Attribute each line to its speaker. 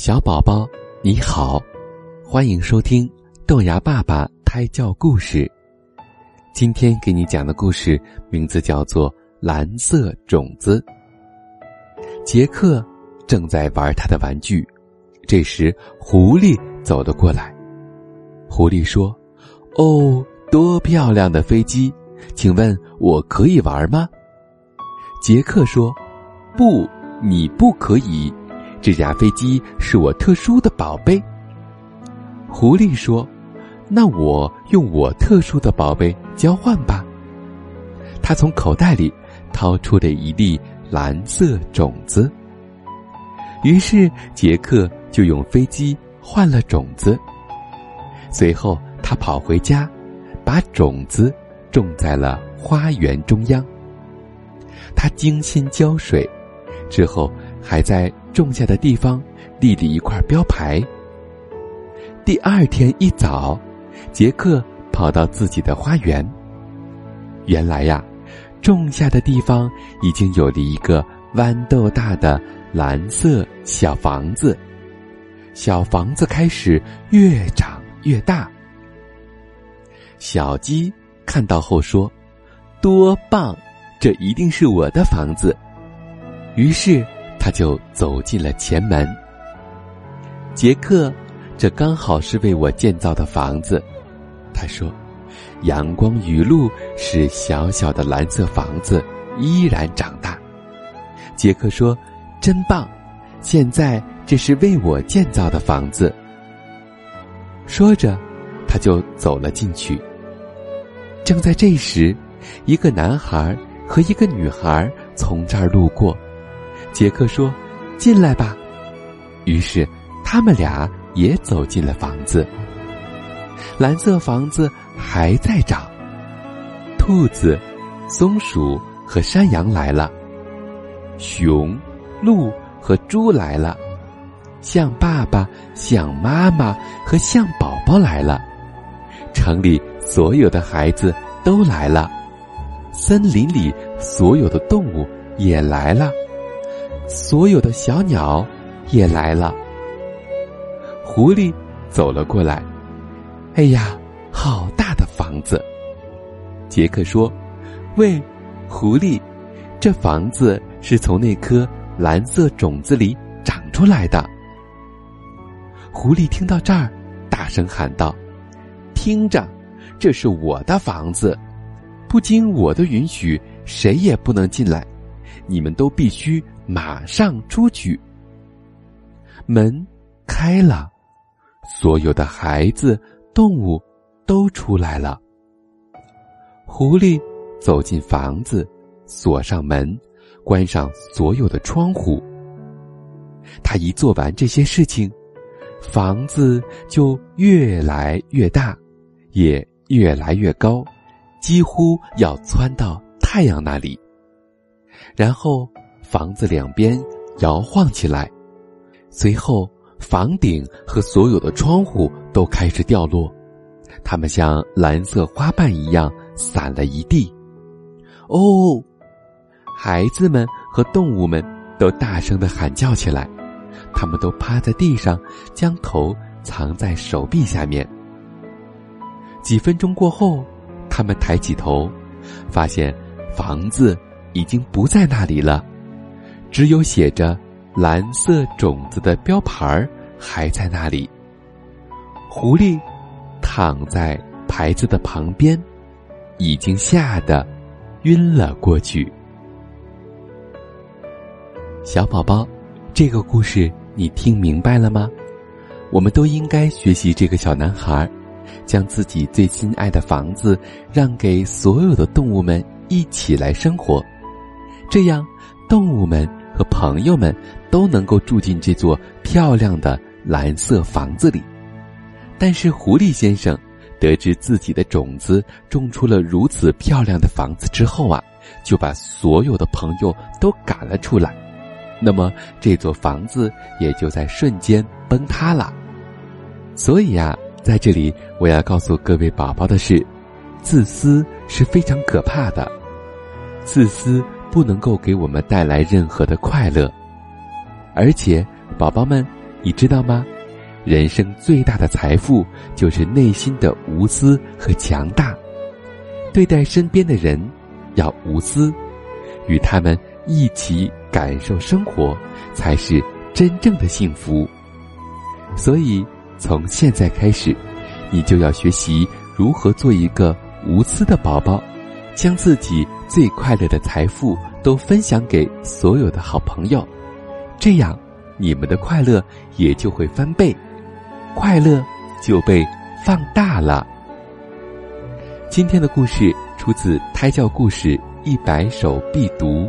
Speaker 1: 小宝宝，你好，欢迎收听豆芽爸爸胎教故事。今天给你讲的故事名字叫做《蓝色种子》。杰克正在玩他的玩具，这时狐狸走了过来。狐狸说：“哦，多漂亮的飞机，请问我可以玩吗？”杰克说：“不，你不可以。”这架飞机是我特殊的宝贝。狐狸说：“那我用我特殊的宝贝交换吧。”他从口袋里掏出了一粒蓝色种子。于是杰克就用飞机换了种子。随后他跑回家，把种子种在了花园中央。他精心浇水，之后还在。种下的地方立了一块标牌。第二天一早，杰克跑到自己的花园。原来呀，种下的地方已经有了一个豌豆大的蓝色小房子。小房子开始越长越大。小鸡看到后说：“多棒！这一定是我的房子。”于是。就走进了前门。杰克，这刚好是为我建造的房子，他说：“阳光雨露使小小的蓝色房子依然长大。”杰克说：“真棒！现在这是为我建造的房子。”说着，他就走了进去。正在这时，一个男孩和一个女孩从这儿路过。杰克说：“进来吧。”于是，他们俩也走进了房子。蓝色房子还在长。兔子、松鼠和山羊来了，熊、鹿和猪来了，象爸爸、象妈妈和象宝宝来了，城里所有的孩子都来了，森林里所有的动物也来了。所有的小鸟也来了。狐狸走了过来，哎呀，好大的房子！杰克说：“喂，狐狸，这房子是从那颗蓝色种子里长出来的。”狐狸听到这儿，大声喊道：“听着，这是我的房子，不经我的允许，谁也不能进来。你们都必须。”马上出去。门开了，所有的孩子、动物都出来了。狐狸走进房子，锁上门，关上所有的窗户。他一做完这些事情，房子就越来越大，也越来越高，几乎要窜到太阳那里。然后。房子两边摇晃起来，随后房顶和所有的窗户都开始掉落，它们像蓝色花瓣一样散了一地。哦，孩子们和动物们都大声的喊叫起来，他们都趴在地上，将头藏在手臂下面。几分钟过后，他们抬起头，发现房子已经不在那里了。只有写着“蓝色种子”的标牌儿还在那里。狐狸躺在牌子的旁边，已经吓得晕了过去。小宝宝，这个故事你听明白了吗？我们都应该学习这个小男孩，将自己最心爱的房子让给所有的动物们一起来生活，这样动物们。和朋友们都能够住进这座漂亮的蓝色房子里，但是狐狸先生得知自己的种子种出了如此漂亮的房子之后啊，就把所有的朋友都赶了出来，那么这座房子也就在瞬间崩塌了。所以呀，在这里我要告诉各位宝宝的是，自私是非常可怕的，自私。不能够给我们带来任何的快乐，而且，宝宝们，你知道吗？人生最大的财富就是内心的无私和强大。对待身边的人，要无私，与他们一起感受生活，才是真正的幸福。所以，从现在开始，你就要学习如何做一个无私的宝宝，将自己最快乐的财富都分享给所有的好朋友，这样，你们的快乐也就会翻倍，快乐就被放大了。今天的故事出自《胎教故事一百首必读》。